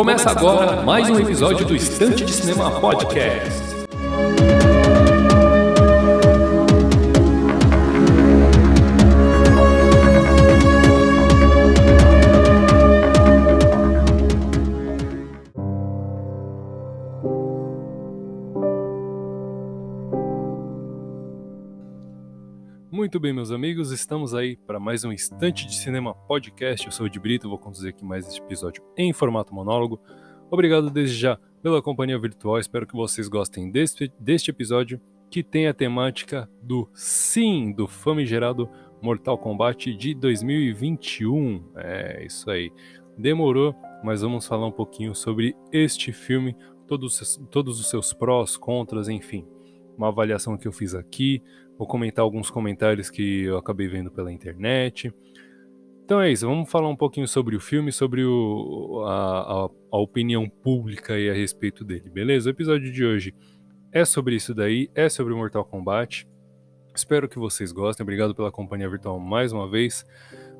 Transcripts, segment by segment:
Começa agora mais um episódio do Estante de Cinema Podcast. Muito bem, meus amigos, estamos aí para mais um Instante de Cinema Podcast. Eu sou o de Brito, vou conduzir aqui mais este episódio em formato monólogo. Obrigado desde já pela companhia virtual, espero que vocês gostem deste, deste episódio que tem a temática do sim, do famigerado Mortal Kombat de 2021. É isso aí, demorou, mas vamos falar um pouquinho sobre este filme, todos, todos os seus prós, contras, enfim. Uma avaliação que eu fiz aqui, Vou comentar alguns comentários que eu acabei vendo pela internet. Então é isso, vamos falar um pouquinho sobre o filme, sobre o, a, a, a, opinião pública a respeito dele, beleza? O episódio de hoje é sobre isso daí, é sobre Mortal Kombat. Espero que vocês gostem, obrigado pela companhia virtual mais uma vez.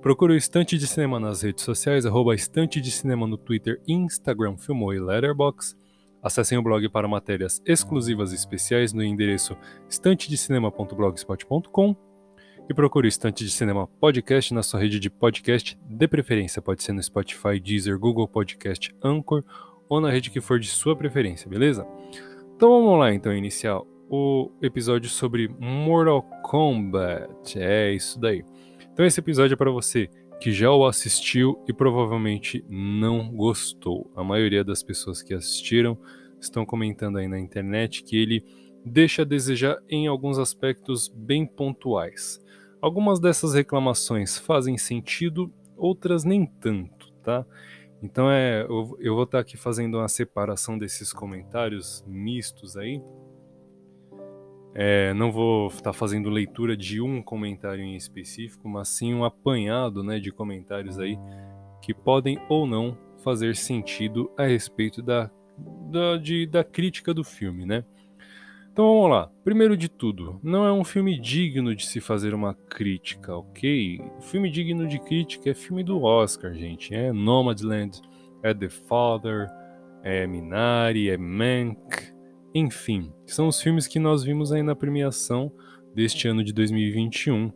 Procure o Estante de Cinema nas redes sociais, arroba Estante de Cinema no Twitter, Instagram, Filmou e Letterboxd. Acessem o blog para matérias exclusivas e especiais no endereço estantedecinema.blogspot.com e procure o Estante de Cinema Podcast na sua rede de podcast de preferência. Pode ser no Spotify, Deezer, Google Podcast, Anchor ou na rede que for de sua preferência, beleza? Então vamos lá então iniciar o episódio sobre Mortal Kombat. É isso daí. Então esse episódio é para você que já o assistiu e provavelmente não gostou. A maioria das pessoas que assistiram estão comentando aí na internet que ele deixa a desejar em alguns aspectos bem pontuais. Algumas dessas reclamações fazem sentido, outras nem tanto, tá? Então é, eu, eu vou estar aqui fazendo uma separação desses comentários mistos aí é, não vou estar tá fazendo leitura de um comentário em específico, mas sim um apanhado né, de comentários aí que podem ou não fazer sentido a respeito da, da, de, da crítica do filme, né? Então vamos lá. Primeiro de tudo, não é um filme digno de se fazer uma crítica, ok? Filme digno de crítica é filme do Oscar, gente. É Nomadland, é The Father, é Minari, é Mank, enfim, são os filmes que nós vimos aí na premiação deste ano de 2021,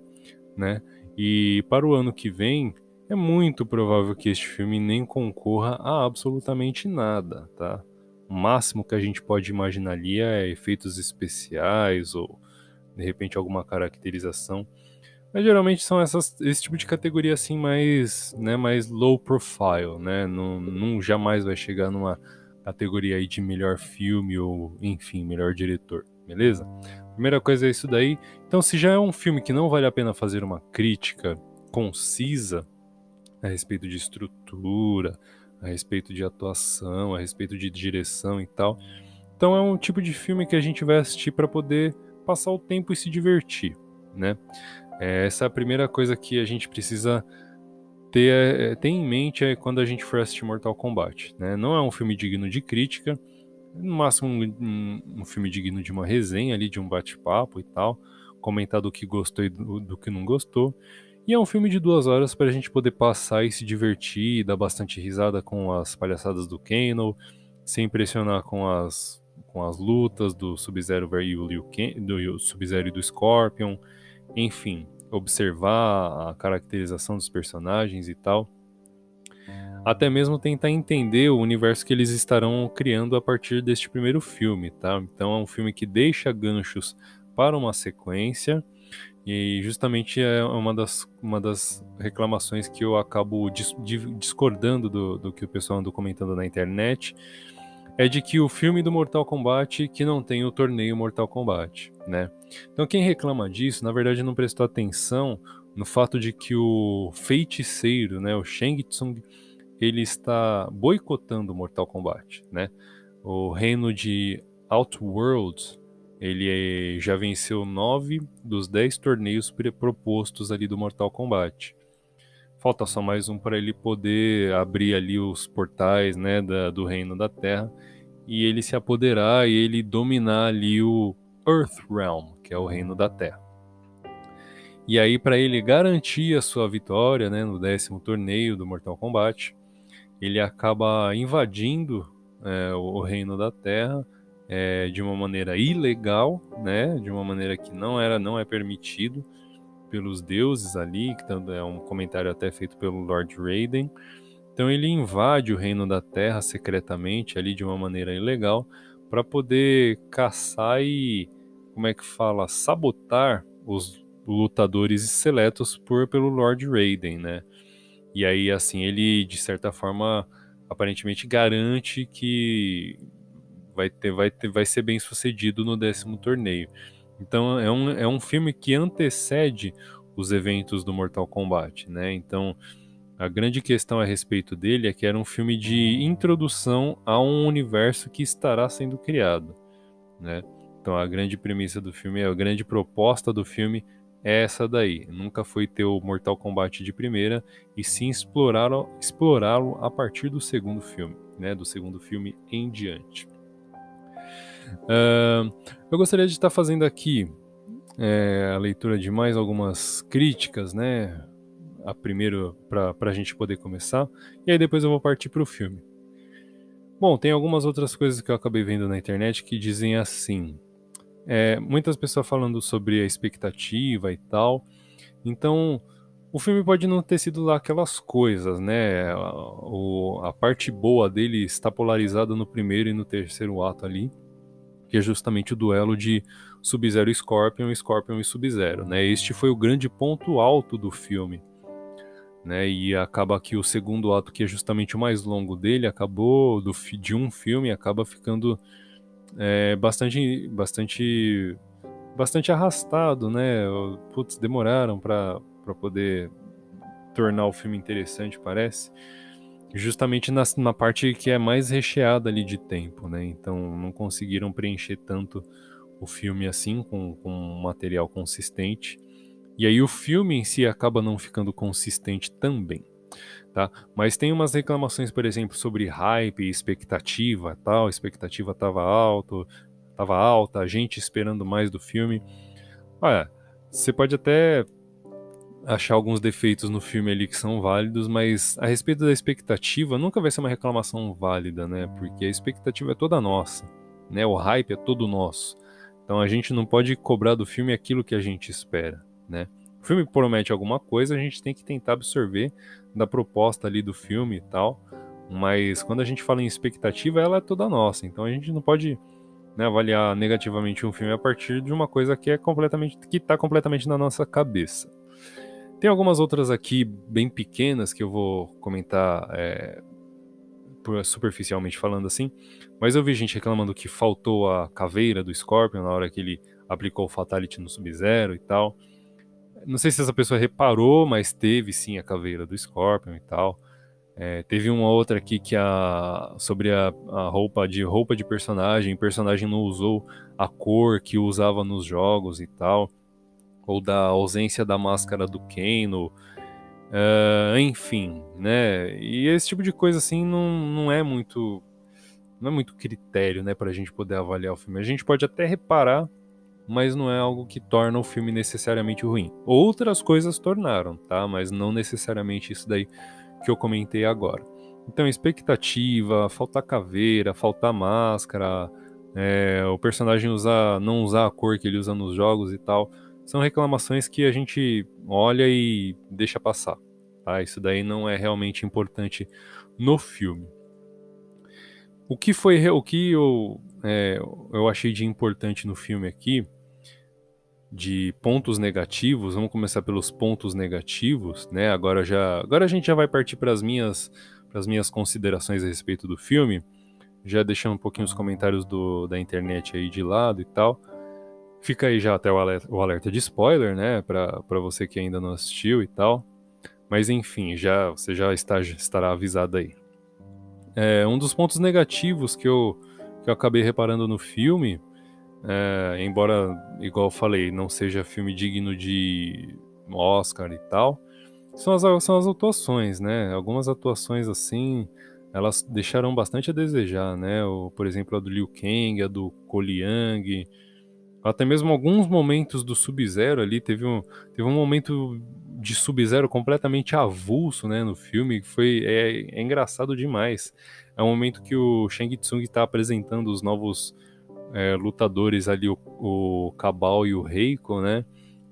né? E para o ano que vem, é muito provável que este filme nem concorra a absolutamente nada, tá? O máximo que a gente pode imaginar ali é efeitos especiais ou de repente alguma caracterização. Mas geralmente são essas, esse tipo de categoria assim mais, né, mais low profile, né? Não, não jamais vai chegar numa categoria aí de melhor filme ou, enfim, melhor diretor, beleza? Primeira coisa é isso daí. Então, se já é um filme que não vale a pena fazer uma crítica concisa a respeito de estrutura, a respeito de atuação, a respeito de direção e tal, então é um tipo de filme que a gente vai assistir para poder passar o tempo e se divertir, né? É, essa é a primeira coisa que a gente precisa ter, é, ter em mente é quando a gente for assistir Mortal Kombat. Né? Não é um filme digno de crítica, no máximo um, um, filme digno de uma resenha ali, de um bate-papo e tal, comentar do que gostou e do, do, que não gostou. E é um filme de duas horas para a gente poder passar e se divertir, dar bastante risada com as palhaçadas do Kano, se impressionar com as, com as lutas do Sub-Zero e do Sub-Zero e do Scorpion, enfim, observar a caracterização dos personagens e tal. Até mesmo tentar entender o universo que eles estarão criando a partir deste primeiro filme, tá? Então é um filme que deixa ganchos para uma sequência e justamente é uma das, uma das reclamações que eu acabo dis, discordando do, do que o pessoal andou comentando na internet é de que o filme do Mortal Kombat que não tem o torneio Mortal Kombat, né? Então quem reclama disso, na verdade não prestou atenção no fato de que o feiticeiro, né, o Shang Tsung, ele está boicotando Mortal Kombat, né? O reino de Outworld, ele já venceu nove dos dez torneios propostos ali do Mortal Kombat. Falta só mais um para ele poder abrir ali os portais, né, da, do reino da Terra e ele se apoderar e ele dominar ali o Earthrealm, que é o reino da Terra. E aí para ele garantir a sua vitória, né, no décimo torneio do Mortal Kombat, ele acaba invadindo é, o reino da Terra é, de uma maneira ilegal, né? De uma maneira que não era, não é permitido pelos deuses ali, que é um comentário até feito pelo Lord Raiden. Então ele invade o reino da Terra secretamente ali de uma maneira ilegal para poder caçar e como é que fala, sabotar os lutadores seletos por pelo Lord Raiden, né? E aí assim ele de certa forma aparentemente garante que vai ter, vai ter, vai ser bem sucedido no décimo torneio. Então é um, é um filme que antecede os eventos do Mortal Kombat, né? Então a grande questão a respeito dele é que era um filme de introdução a um universo que estará sendo criado, né? Então a grande premissa do filme, a grande proposta do filme é essa daí. Nunca foi ter o Mortal Kombat de primeira e sim explorá-lo explorá a partir do segundo filme, né? Do segundo filme em diante. Uh, eu gostaria de estar fazendo aqui é, a leitura de mais algumas críticas, né? A primeiro para a gente poder começar, e aí depois eu vou partir para o filme. Bom, tem algumas outras coisas que eu acabei vendo na internet que dizem assim. É, muitas pessoas falando sobre a expectativa e tal. Então, o filme pode não ter sido lá aquelas coisas, né? O, a parte boa dele está polarizada no primeiro e no terceiro ato ali que é justamente o duelo de Sub-Zero e Scorpion, Scorpion e Sub-Zero, né? Este foi o grande ponto alto do filme, né? E acaba que o segundo ato, que é justamente o mais longo dele, acabou do, de um filme, acaba ficando é, bastante, bastante, bastante arrastado, né? Putz, demoraram para poder tornar o filme interessante, parece justamente na, na, parte que é mais recheada ali de tempo, né? Então não conseguiram preencher tanto o filme assim com, com um material consistente. E aí o filme em si acaba não ficando consistente também, tá? Mas tem umas reclamações, por exemplo, sobre hype expectativa, tal, a expectativa estava alto, tava alta, a gente esperando mais do filme. Olha, você pode até achar alguns defeitos no filme ali que são válidos, mas a respeito da expectativa nunca vai ser uma reclamação válida, né? Porque a expectativa é toda nossa, né? O hype é todo nosso. Então a gente não pode cobrar do filme aquilo que a gente espera, né? O filme promete alguma coisa, a gente tem que tentar absorver da proposta ali do filme e tal. Mas quando a gente fala em expectativa, ela é toda nossa. Então a gente não pode né, avaliar negativamente um filme a partir de uma coisa que é completamente que está completamente na nossa cabeça. Tem algumas outras aqui bem pequenas que eu vou comentar é, superficialmente falando assim, mas eu vi gente reclamando que faltou a caveira do Scorpion na hora que ele aplicou o Fatality no Sub-Zero e tal. Não sei se essa pessoa reparou, mas teve sim a caveira do Scorpion e tal. É, teve uma outra aqui que a sobre a, a, roupa de roupa de personagem, personagem não usou a cor que usava nos jogos e tal ou da ausência da máscara do Kano, uh, enfim, né? E esse tipo de coisa assim não, não é muito não é muito critério, né, para a gente poder avaliar o filme. A gente pode até reparar, mas não é algo que torna o filme necessariamente ruim. Outras coisas tornaram, tá? Mas não necessariamente isso daí que eu comentei agora. Então, expectativa, faltar caveira, faltar máscara, é, o personagem usar, não usar a cor que ele usa nos jogos e tal são reclamações que a gente olha e deixa passar. Tá? Isso daí não é realmente importante no filme. O que foi o que eu, é, eu achei de importante no filme aqui, de pontos negativos, vamos começar pelos pontos negativos, né? Agora já, agora a gente já vai partir para as minhas, as minhas considerações a respeito do filme, já deixando um pouquinho os comentários do, da internet aí de lado e tal. Fica aí já até o alerta, o alerta de spoiler, né? Para você que ainda não assistiu e tal. Mas enfim, já você já está, estará avisado aí. É, um dos pontos negativos que eu, que eu acabei reparando no filme, é, embora, igual eu falei, não seja filme digno de Oscar e tal, são as, são as atuações, né? Algumas atuações assim, elas deixaram bastante a desejar, né? O, por exemplo, a do Liu Kang, a do Ko Liang, até mesmo alguns momentos do Sub-Zero ali, teve um, teve um momento de Sub-Zero completamente avulso, né, no filme, foi é, é, engraçado demais. É um momento que o Shang Tsung está apresentando os novos é, lutadores ali, o, o Cabal e o Reiko, né?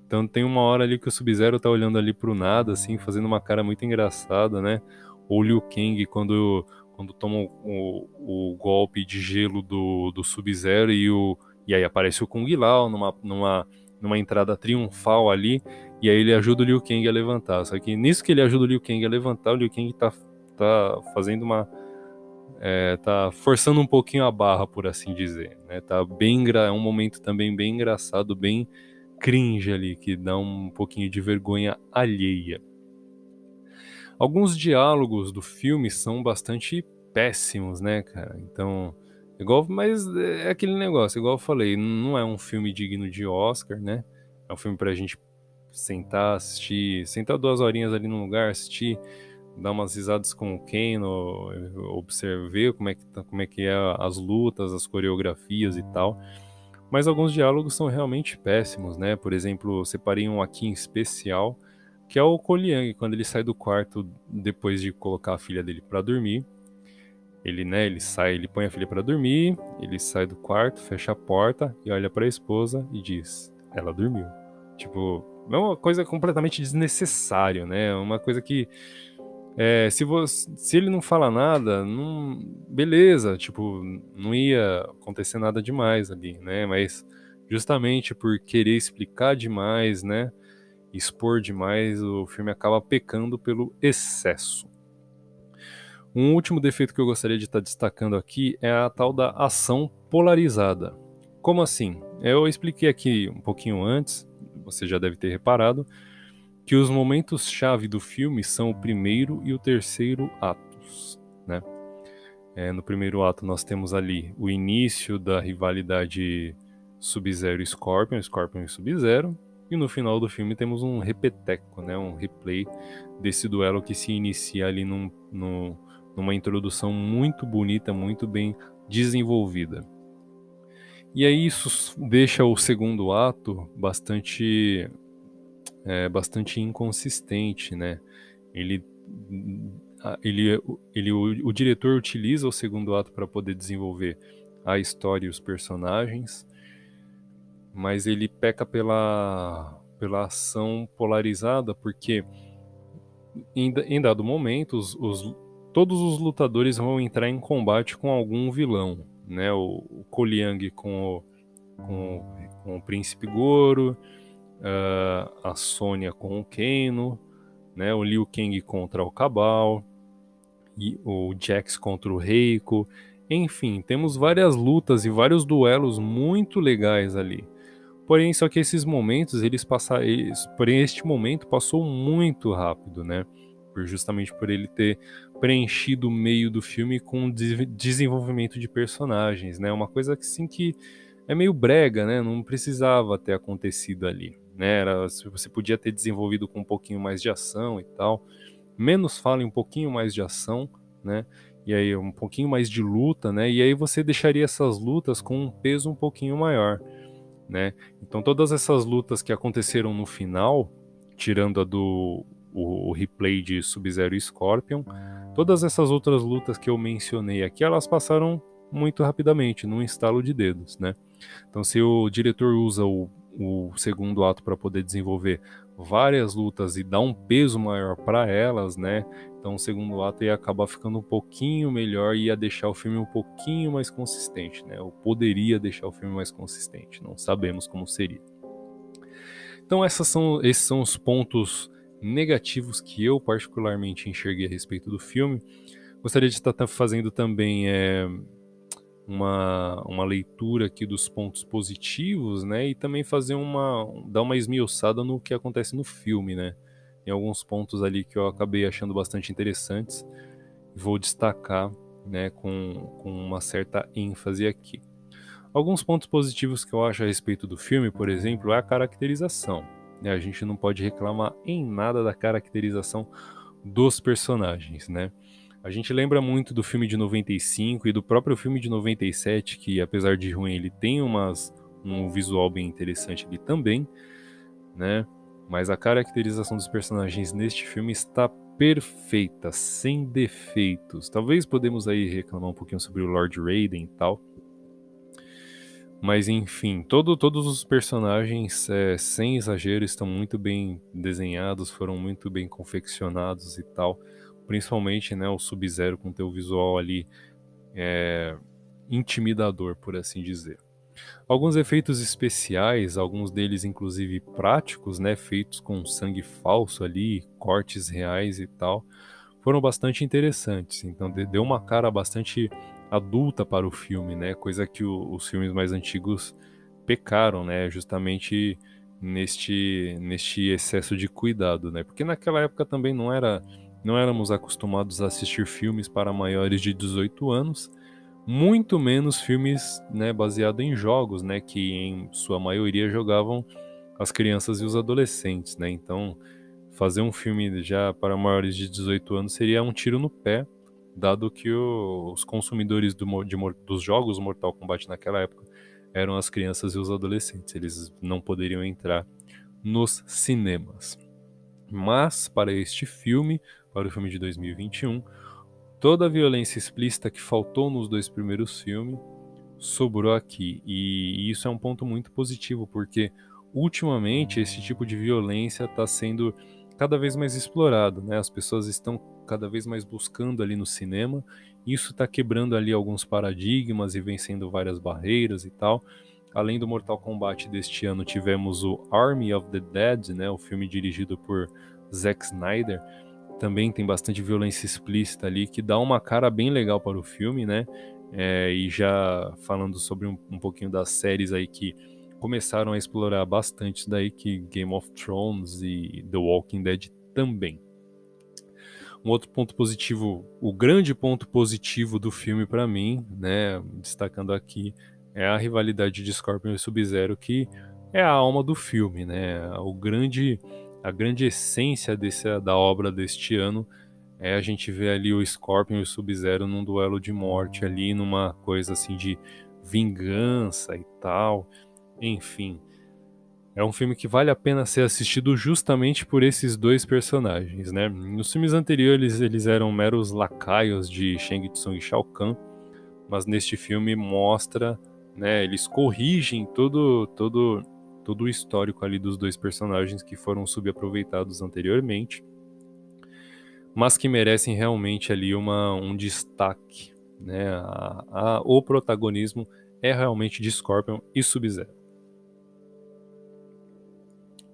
Então tem uma hora ali que o Sub-Zero tá olhando ali pro nada, assim, fazendo uma cara muito engraçada, né? Ou o Liu Kang quando, quando toma o, o, golpe de gelo do, do Sub-Zero e, o, e aí aparece o Kung Lao numa, numa, numa entrada triunfal ali, e aí ele ajuda o Liu Kang a levantar. Só que nisso que ele ajuda o Liu Kang a levantar, o Liu Kang tá, tá fazendo uma é, tá forçando um pouquinho a barra, por assim dizer. Né? Tá bem é um momento também bem engraçado, bem cringe ali, que dá um pouquinho de vergonha alheia. Alguns diálogos do filme são bastante péssimos, né, cara? Então, igual, mas é aquele negócio, igual eu falei, não é um filme digno de Oscar, né? É um filme pra gente sentar, assistir, sentar duas horinhas ali num lugar, assistir dar umas risadas com o Kano, observar como é que tá, como é que é as lutas, as coreografias e tal. Mas alguns diálogos são realmente péssimos, né? Por exemplo, separei um aqui em especial, que é o Koliang, quando ele sai do quarto depois de colocar a filha dele para dormir. Ele, né, ele sai, ele põe a filha para dormir, ele sai do quarto, fecha a porta e olha para a esposa e diz: "Ela dormiu". Tipo, é uma coisa completamente desnecessária, né? Uma coisa que é, se, você, se ele não fala nada, não, beleza, tipo, não ia acontecer nada demais ali, né? Mas justamente por querer explicar demais, né? Expor demais, o filme acaba pecando pelo excesso. Um último defeito que eu gostaria de estar destacando aqui é a tal da ação polarizada. Como assim? Eu expliquei aqui um pouquinho antes, você já deve ter reparado, que os momentos-chave do filme são o primeiro e o terceiro atos, né? É, no primeiro ato nós temos ali o início da rivalidade Sub-Zero e Scorpion, Scorpion e Sub-Zero, e no final do filme temos um repeteco, né, um replay desse duelo que se inicia ali num, num, numa introdução muito bonita, muito bem desenvolvida. E aí isso deixa o segundo ato bastante é, bastante inconsistente, né? Ele, ele, ele o, o diretor utiliza o segundo ato para poder desenvolver a história e os personagens, mas ele peca pela, pela ação polarizada, porque em, em dado momento os, os, todos os lutadores vão entrar em combate com algum vilão, né? O, o Koliang com o, com, com o Príncipe Goro, uh, a Sônia com o Kano, né, o Liu Kang contra o Cabal, e o Jax contra o Reiko. Enfim, temos várias lutas e vários duelos muito legais ali. Porém, só que esses momentos, eles passaram. Porém, este momento passou muito rápido, né? Por, justamente por ele ter preenchido o meio do filme com desenvolvimento de personagens, né? Uma coisa assim que é meio brega, né? Não precisava ter acontecido ali né? Era, você podia ter desenvolvido com um pouquinho mais de ação e tal. Menos fala e um pouquinho mais de ação, né? E aí um pouquinho mais de luta, né? E aí você deixaria essas lutas com um peso um pouquinho maior, né? Então todas essas lutas que aconteceram no final, tirando a do o, o replay de Sub-Zero Scorpion, todas essas outras lutas que eu mencionei aqui, elas passaram muito rapidamente, num estalo de dedos, né? Então se o diretor usa o o segundo ato para poder desenvolver várias lutas e dar um peso maior para elas, né? Então o segundo ato ia acabar ficando um pouquinho melhor e ia deixar o filme um pouquinho mais consistente, né? Ou poderia deixar o filme mais consistente, não sabemos como seria. Então essas são, esses são os pontos negativos que eu particularmente enxerguei a respeito do filme. Gostaria de estar fazendo também é, uma, uma leitura aqui dos pontos positivos, né? E também fazer uma dar uma esmiuçada no que acontece no filme, né? Em alguns pontos ali que eu acabei achando bastante interessantes, vou destacar, né, com, com uma certa ênfase aqui. Alguns pontos positivos que eu acho a respeito do filme, por exemplo, é a caracterização. Né? A gente não pode reclamar em nada da caracterização dos personagens, né? A gente lembra muito do filme de 95 e do próprio filme de 97, que apesar de ruim, ele tem umas, um visual bem interessante ali também, né? Mas a caracterização dos personagens neste filme está perfeita, sem defeitos. Talvez podemos aí reclamar um pouquinho sobre o Lord Raiden e tal. Mas enfim, todo, todos os personagens, é, sem exagero, estão muito bem desenhados, foram muito bem confeccionados e tal. Principalmente né, o Sub-Zero com teu visual ali é, intimidador, por assim dizer. Alguns efeitos especiais, alguns deles inclusive práticos, né, feitos com sangue falso ali, cortes reais e tal, foram bastante interessantes. Então deu uma cara bastante adulta para o filme, né, coisa que o, os filmes mais antigos pecaram, né, justamente neste neste excesso de cuidado, né? Porque naquela época também não era não éramos acostumados a assistir filmes para maiores de 18 anos muito menos filmes né, baseados em jogos, né, que em sua maioria jogavam as crianças e os adolescentes. Né? Então, fazer um filme já para maiores de 18 anos seria um tiro no pé, dado que os consumidores do, de, dos jogos Mortal Kombat naquela época eram as crianças e os adolescentes. Eles não poderiam entrar nos cinemas. Mas, para este filme, para o filme de 2021, toda a violência explícita que faltou nos dois primeiros filmes sobrou aqui. E isso é um ponto muito positivo, porque ultimamente esse tipo de violência está sendo cada vez mais explorado, né? As pessoas estão cada vez mais buscando ali no cinema. Isso está quebrando ali alguns paradigmas e vencendo várias barreiras e tal. Além do Mortal Kombat deste ano, tivemos o Army of the Dead, né? O filme dirigido por Zack Snyder também tem bastante violência explícita ali, que dá uma cara bem legal para o filme, né? É, e já falando sobre um, um, pouquinho das séries aí que começaram a explorar bastante daí, que Game of Thrones e The Walking Dead também. Um outro ponto positivo, o grande ponto positivo do filme para mim, né, destacando aqui, é a rivalidade de Scorpion e Sub-Zero, que é a alma do filme, né? O grande a grande essência desse, da obra deste ano é a gente ver ali o Scorpion e o Sub-Zero num duelo de morte ali, numa coisa assim de vingança e tal. Enfim, é um filme que vale a pena ser assistido justamente por esses dois personagens, né? Nos filmes anteriores eles eram meros lacaios de Shang Tsung e Shao Kahn, mas neste filme mostra, né, eles corrigem todo todo todo o histórico ali dos dois personagens que foram subaproveitados anteriormente, mas que merecem realmente ali uma, um destaque. Né? A, a, o protagonismo é realmente de Scorpion e Sub-Zero.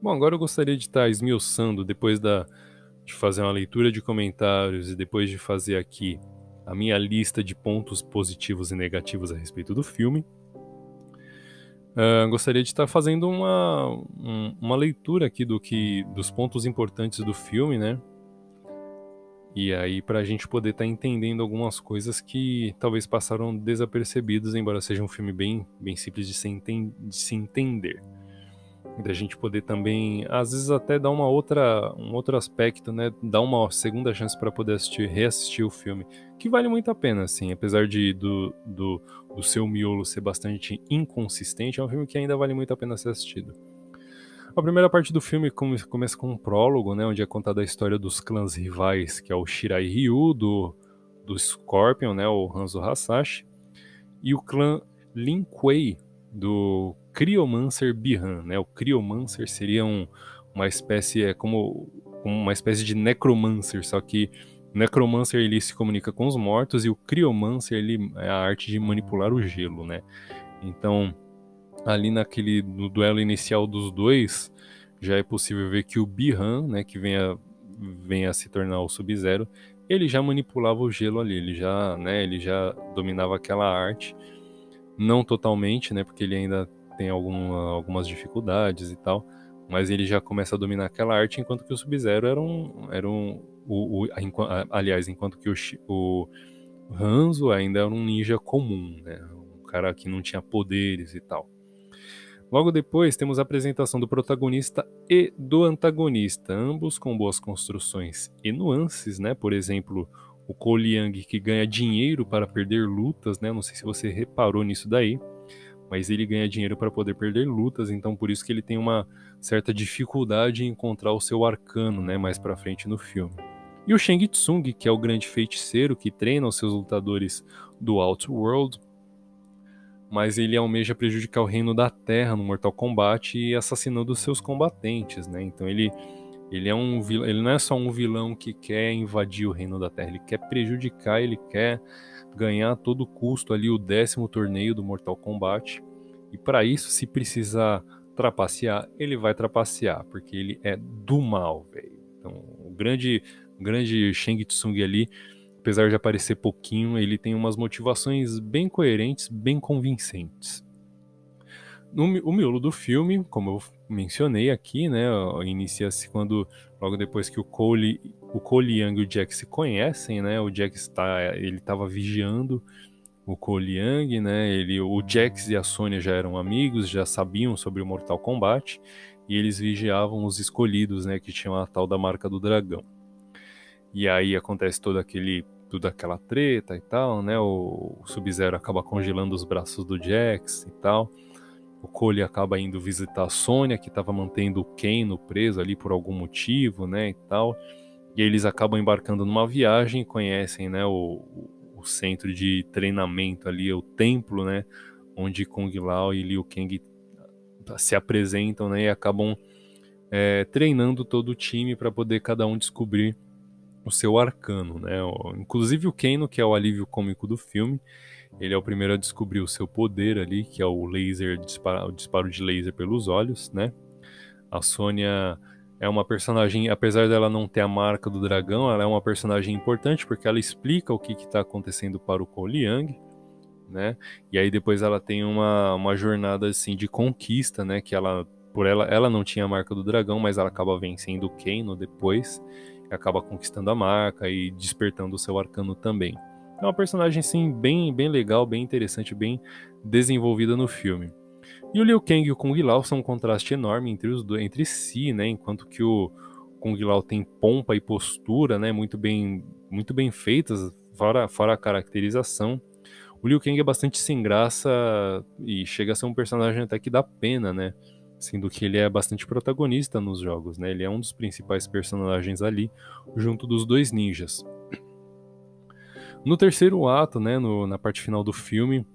Bom, agora eu gostaria de estar esmiuçando, depois da, de fazer uma leitura de comentários e depois de fazer aqui a minha lista de pontos positivos e negativos a respeito do filme, Uh, gostaria de estar fazendo uma, um, uma leitura aqui do que dos pontos importantes do filme, né? E aí para a gente poder estar entendendo algumas coisas que talvez passaram desapercebidas, embora seja um filme bem, bem simples de se, de se entender da gente poder também, às vezes até dar uma outra, um outro aspecto, né, dar uma segunda chance para poder assistir, reassistir o filme, que vale muito a pena, assim, apesar de do, do, do seu miolo ser bastante inconsistente, é um filme que ainda vale muito a pena ser assistido. A primeira parte do filme começa com um prólogo, né, onde é contada a história dos clãs rivais, que é o Shirai Ryu do, do Scorpion, né, o Hanzo Hasashi, e o clã Lin Kuei do Criomancer Bihan, né? O Criomancer seria um, uma espécie, é como uma espécie de necromancer, só que o necromancer ele se comunica com os mortos e o criomancer ele é a arte de manipular o gelo, né? Então, ali naquele no duelo inicial dos dois, já é possível ver que o Bihan, né, que vem a, vem a se tornar o Sub-Zero, ele já manipulava o gelo ali, ele já, né, ele já dominava aquela arte, não totalmente, né, porque ele ainda tem alguma, algumas dificuldades e tal, mas ele já começa a dominar aquela arte, enquanto que o Sub-Zero era um. Era um o, o, aliás, enquanto que o, o Hanzo ainda era um ninja comum, né? Um cara que não tinha poderes e tal. Logo depois temos a apresentação do protagonista e do antagonista, ambos com boas construções e nuances, né? Por exemplo, o Ko Liang que ganha dinheiro para perder lutas, né? Não sei se você reparou nisso daí mas ele ganha dinheiro para poder perder lutas, então por isso que ele tem uma certa dificuldade em encontrar o seu arcano, né, mais para frente no filme. E o Shang Tsung, que é o grande feiticeiro que treina os seus lutadores do Outworld, mas ele almeja prejudicar o reino da Terra no Mortal Kombat e assassinando os seus combatentes, né? Então ele ele é um ele não é só um vilão que quer invadir o reino da Terra, ele quer prejudicar, ele quer ganhar a todo custo ali o décimo torneio do Mortal Kombat. E para isso, se precisar trapacear, ele vai trapacear, porque ele é do mal, velho. Então, o grande, grande Shang Tsung ali, apesar de aparecer pouquinho, ele tem umas motivações bem coerentes, bem convincentes. No, o miolo do filme, como eu mencionei aqui, né, inicia-se quando logo depois que o Cole, o Cole Young e o Jack se conhecem, né? O Jack está, ele estava vigiando o Cole Young, né? Ele, o Jax e a Sonya já eram amigos, já sabiam sobre o Mortal Kombat e eles vigiavam os escolhidos, né? Que tinham a tal da marca do dragão. E aí acontece todo aquele toda aquela treta e tal, né? O, o Sub-Zero acaba congelando os braços do Jax e tal. O Cole acaba indo visitar a Sônia, que estava mantendo o Kano preso ali por algum motivo, né, e tal. E eles acabam embarcando numa viagem, conhecem, né, o, o centro de treinamento ali, o templo, né, onde Kung Lao e Liu Kang se apresentam, né, e acabam é, treinando todo o time para poder cada um descobrir o seu arcano, né. Inclusive o Kano, que é o alívio cômico do filme, ele é o primeiro a descobrir o seu poder ali, que é o laser, o disparo de laser pelos olhos, né? A Sônia é uma personagem, apesar dela não ter a marca do dragão, ela é uma personagem importante porque ela explica o que está acontecendo para o Young, né? E aí depois ela tem uma, uma jornada assim de conquista, né? Que ela, por ela, ela não tinha a marca do dragão, mas ela acaba vencendo o Kano depois, acaba conquistando a marca e despertando o seu arcano também. É uma personagem, sim, bem, bem legal, bem interessante, bem desenvolvida no filme. E o Liu Kang e o Kung Lao são um contraste enorme entre, os dois, entre si, né? Enquanto que o Kung Lao tem pompa e postura, né? Muito bem, muito bem feitas, fora, fora a caracterização. O Liu Kang é bastante sem graça e chega a ser um personagem até que dá pena, né? Sendo que ele é bastante protagonista nos jogos, né? Ele é um dos principais personagens ali, junto dos dois ninjas. No terceiro ato, né, no, na parte final do filme,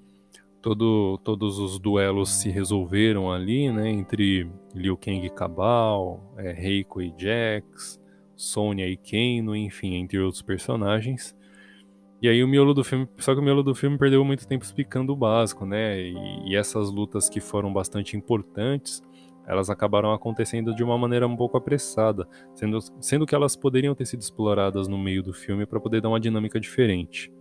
todo, todos os duelos se resolveram ali, né, entre Liu Kang e Cabal, é, Reiko e Jax, Sonya e Kano, enfim, entre outros personagens. E aí o miolo do filme, só que o miolo do filme perdeu muito tempo explicando o básico, né? E, e essas lutas que foram bastante importantes, elas acabaram acontecendo de uma maneira um pouco apressada, sendo, sendo que elas poderiam ter sido exploradas no meio do filme para poder dar uma dinâmica diferente.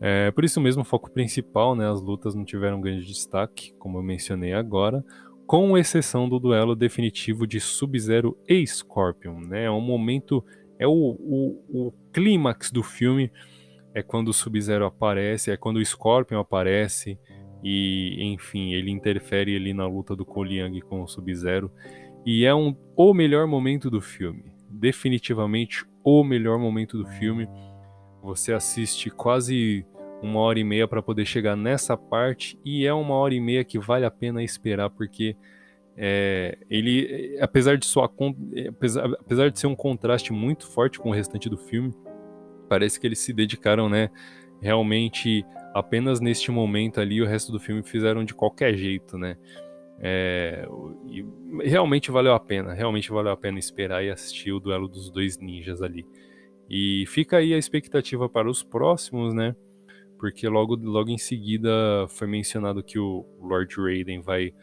É, por isso mesmo, o foco principal, né, as lutas não tiveram grande destaque, como eu mencionei agora, com exceção do duelo definitivo de Sub-Zero e Scorpion. Né, é um momento, é o, o, o clímax do filme, é quando o Sub-Zero aparece, é quando o Scorpion aparece, e enfim, ele interfere ali na luta do Young com o Sub-Zero. E é um o melhor momento do filme, definitivamente o melhor momento do filme. Você assiste quase uma hora e meia para poder chegar nessa parte. E é uma hora e meia que vale a pena esperar porque é, ele, apesar de sua, apesar, apesar de ser um contraste muito forte com o restante do filme, parece que eles se dedicaram, né, realmente apenas neste momento ali, o resto do filme fizeram de qualquer jeito, né? É, e realmente valeu a pena, realmente valeu a pena esperar e assistir o duelo dos dois ninjas ali. E fica aí a expectativa para os próximos, né? Porque logo, logo em seguida foi mencionado que o Lord Raiden vai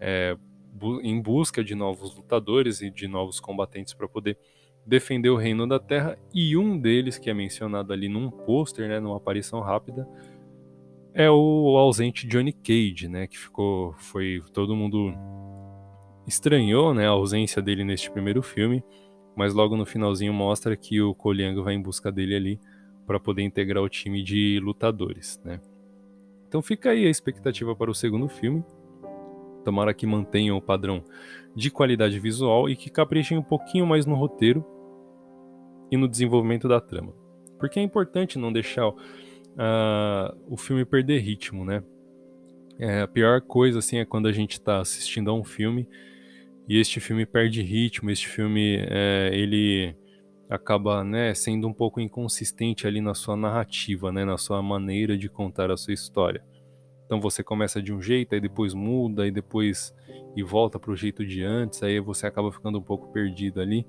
é, bu em busca de novos lutadores e de novos combatentes para poder defender o reino da Terra. E um deles, que é mencionado ali num pôster, né, numa aparição rápida, é o ausente Johnny Cage, né? Que ficou. Foi. Todo mundo estranhou né, a ausência dele neste primeiro filme. Mas logo no finalzinho mostra que o Koliang vai em busca dele ali para poder integrar o time de lutadores, né? Então fica aí a expectativa para o segundo filme. Tomara que mantenham o padrão de qualidade visual e que caprichem um pouquinho mais no roteiro e no desenvolvimento da trama. Porque é importante não deixar uh, o filme perder ritmo, né? É, a pior coisa assim é quando a gente está assistindo a um filme e este filme perde ritmo, este filme é, ele acaba né, sendo um pouco inconsistente ali na sua narrativa, né, na sua maneira de contar a sua história. Então você começa de um jeito, aí depois muda, aí depois e volta para o jeito de antes, aí você acaba ficando um pouco perdido ali.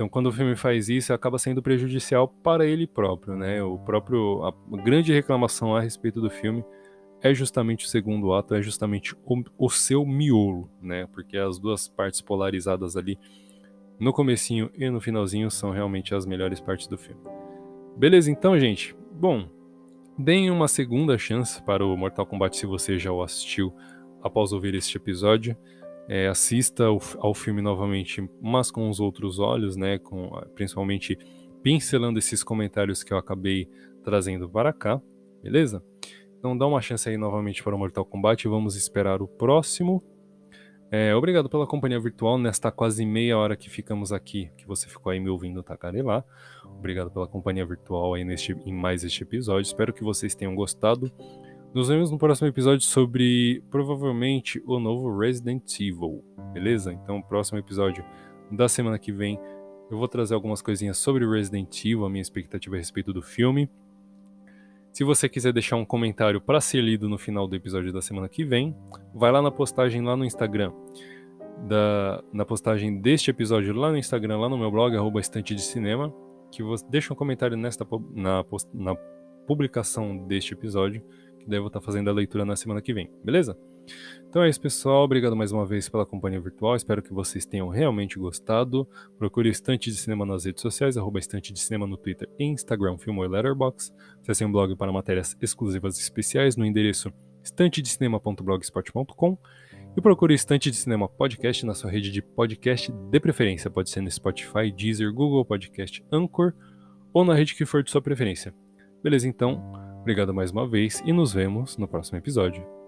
Então quando o filme faz isso, acaba sendo prejudicial para ele próprio, né? O próprio a grande reclamação a respeito do filme é justamente o segundo ato, é justamente o, o seu miolo, né? Porque as duas partes polarizadas ali no comecinho e no finalzinho são realmente as melhores partes do filme. Beleza, então, gente. Bom, deem uma segunda chance para o Mortal Kombat se você já o assistiu após ouvir este episódio. É, assista ao, ao, filme novamente, mas com os outros olhos, né? Com, principalmente pincelando esses comentários que eu acabei trazendo para cá, beleza? Então dá uma chance aí novamente para o Mortal Kombat. Vamos esperar o próximo. É, obrigado pela companhia virtual nesta quase meia hora que ficamos aqui, que você ficou aí me ouvindo tacarelar. Obrigado pela companhia virtual aí neste, em mais este episódio. Espero que vocês tenham gostado. Nos vemos no próximo episódio sobre provavelmente o novo Resident Evil, beleza? Então, próximo episódio da semana que vem eu vou trazer algumas coisinhas sobre Resident Evil, a minha expectativa a respeito do filme. Se você quiser deixar um comentário para ser lido no final do episódio da semana que vem, vai lá na postagem lá no Instagram. Da, na postagem deste episódio lá no Instagram, lá no meu blog, arroba estante de cinema, que você deixa um comentário nesta, na, na publicação deste episódio, que daí eu vou estar fazendo a leitura na semana que vem, beleza? Então é isso, pessoal. Obrigado mais uma vez pela companhia virtual. Espero que vocês tenham realmente gostado. Procure Estante de Cinema nas redes sociais, arroba Estante de Cinema no Twitter e Instagram, Filmou e Letterboxd. Acesse um blog para matérias exclusivas e especiais no endereço estantedecinema.blogspot.com e procure Estante de Cinema Podcast na sua rede de podcast de preferência. Pode ser no Spotify, Deezer, Google Podcast, Anchor ou na rede que for de sua preferência. Beleza, então. Obrigado mais uma vez e nos vemos no próximo episódio.